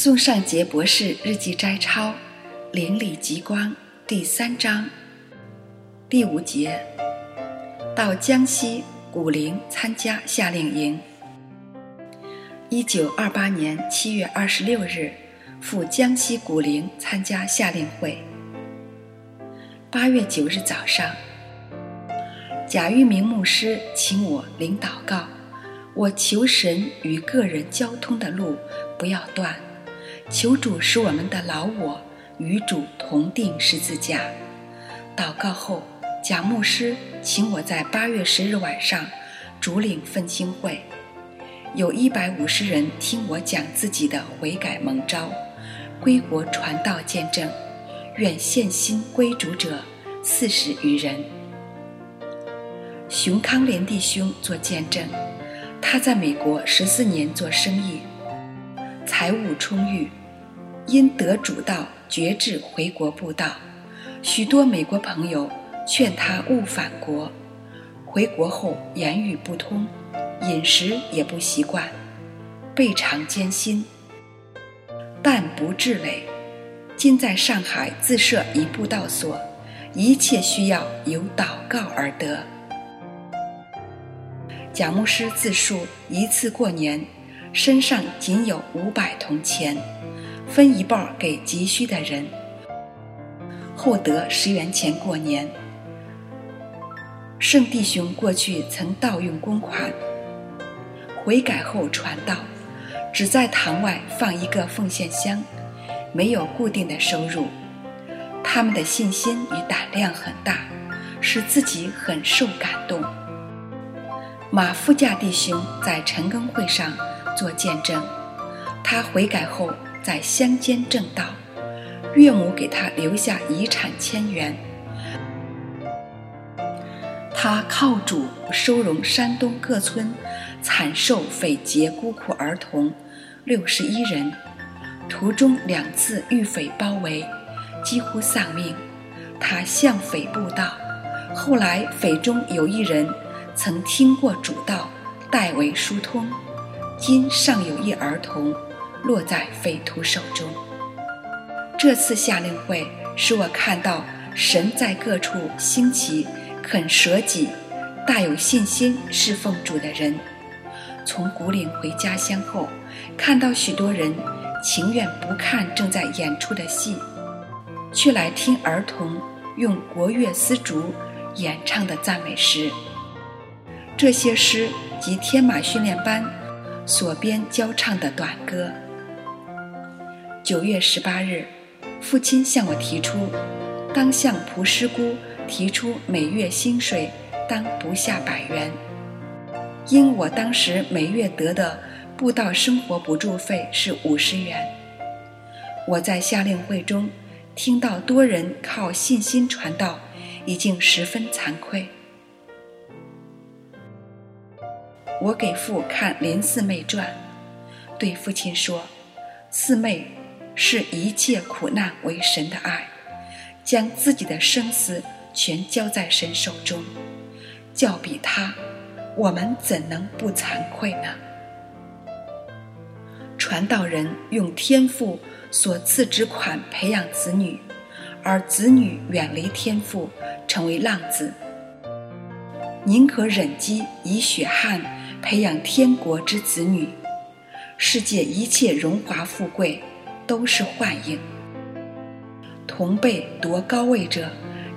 宋尚杰博士日记摘抄，邻里极光第三章第五节，到江西古陵参加夏令营。一九二八年七月二十六日，赴江西古陵参加夏令会。八月九日早上，贾玉明牧师请我领祷告，我求神与个人交通的路不要断。求主使我们的老我与主同定十字架。祷告后，贾牧师请我在八月十日晚上主领奋兴会，有一百五十人听我讲自己的悔改蒙召、归国传道见证，愿献心归主者四十余人。熊康连弟兄做见证，他在美国十四年做生意，财务充裕。因得主道决志回国布道，许多美国朋友劝他勿返国。回国后言语不通，饮食也不习惯，倍尝艰辛，但不至累。今在上海自设一布道所，一切需要由祷告而得。贾牧师自述一次过年，身上仅有五百铜钱。分一半给急需的人，获得十元钱过年。圣弟兄过去曾盗用公款，悔改后传道，只在堂外放一个奉献箱，没有固定的收入。他们的信心与胆量很大，使自己很受感动。马富驾弟兄在陈更会上做见证，他悔改后。在乡间正道，岳母给他留下遗产千元。他靠主收容山东各村惨受匪劫孤苦儿童六十一人，途中两次遇匪包围，几乎丧命。他向匪布道，后来匪中有一人曾听过主道，代为疏通。今尚有一儿童。落在匪徒手中。这次夏令会使我看到神在各处兴起肯舍己、大有信心侍奉主的人。从古岭回家乡后，看到许多人情愿不看正在演出的戏，却来听儿童用国乐丝竹演唱的赞美诗。这些诗及天马训练班所编教唱的短歌。九月十八日，父亲向我提出，当向蒲师姑提出每月薪水当不下百元。因我当时每月得的布道生活补助费是五十元。我在夏令会中听到多人靠信心传道，已经十分惭愧。我给父看林四妹传，对父亲说：“四妹。”是一切苦难为神的爱，将自己的生死全交在神手中，较比他，我们怎能不惭愧呢？传道人用天赋所赐之款培养子女，而子女远离天赋，成为浪子。宁可忍饥以血汗培养天国之子女，世界一切荣华富贵。都是幻影。同辈夺高位者，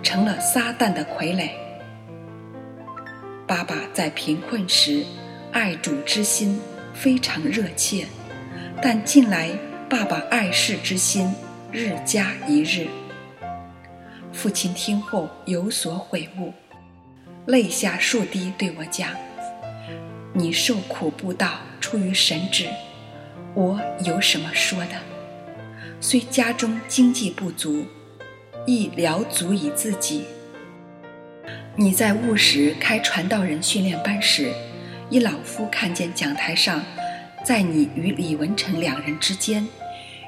成了撒旦的傀儡。爸爸在贫困时，爱主之心非常热切，但近来爸爸爱世之心日加一日。父亲听后有所悔悟，泪下数滴，对我讲：“你受苦不道，出于神旨，我有什么说的？”虽家中经济不足，亦聊足以自己。你在务实开传道人训练班时，一老夫看见讲台上，在你与李文成两人之间，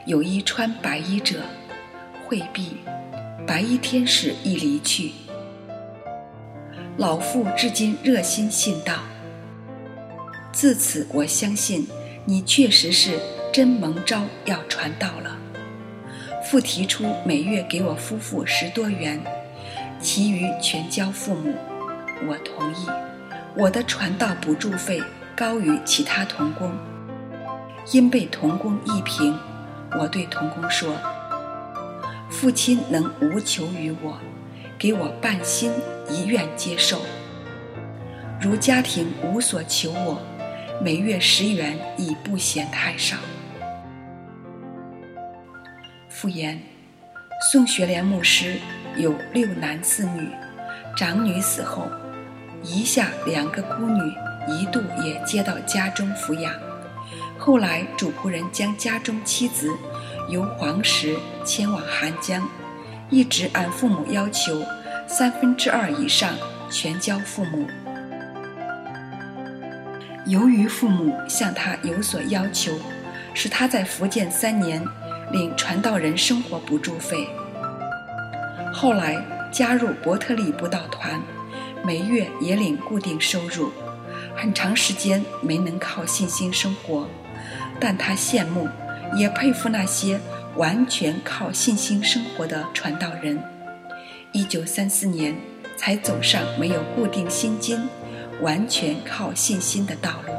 有一穿白衣者，惠毕，白衣天使已离去。老妇至今热心信道。自此，我相信你确实是真蒙召要传道了。父提出每月给我夫妇十多元，其余全交父母。我同意。我的传道补助费高于其他童工，因被童工议评，我对童工说：“父亲能无求于我，给我半薪，一愿接受。如家庭无所求我，每月十元已不嫌太少。”复言，宋学莲牧师有六男四女，长女死后。遗下两个孤女，一度也接到家中抚养。后来主仆人将家中妻子由黄石迁往寒江，一直按父母要求，三分之二以上全交父母。由于父母向他有所要求，使他在福建三年领传道人生活补助费。后来加入伯特利布道团。每月也领固定收入，很长时间没能靠信心生活，但他羡慕，也佩服那些完全靠信心生活的传道人。一九三四年才走上没有固定薪金、完全靠信心的道路。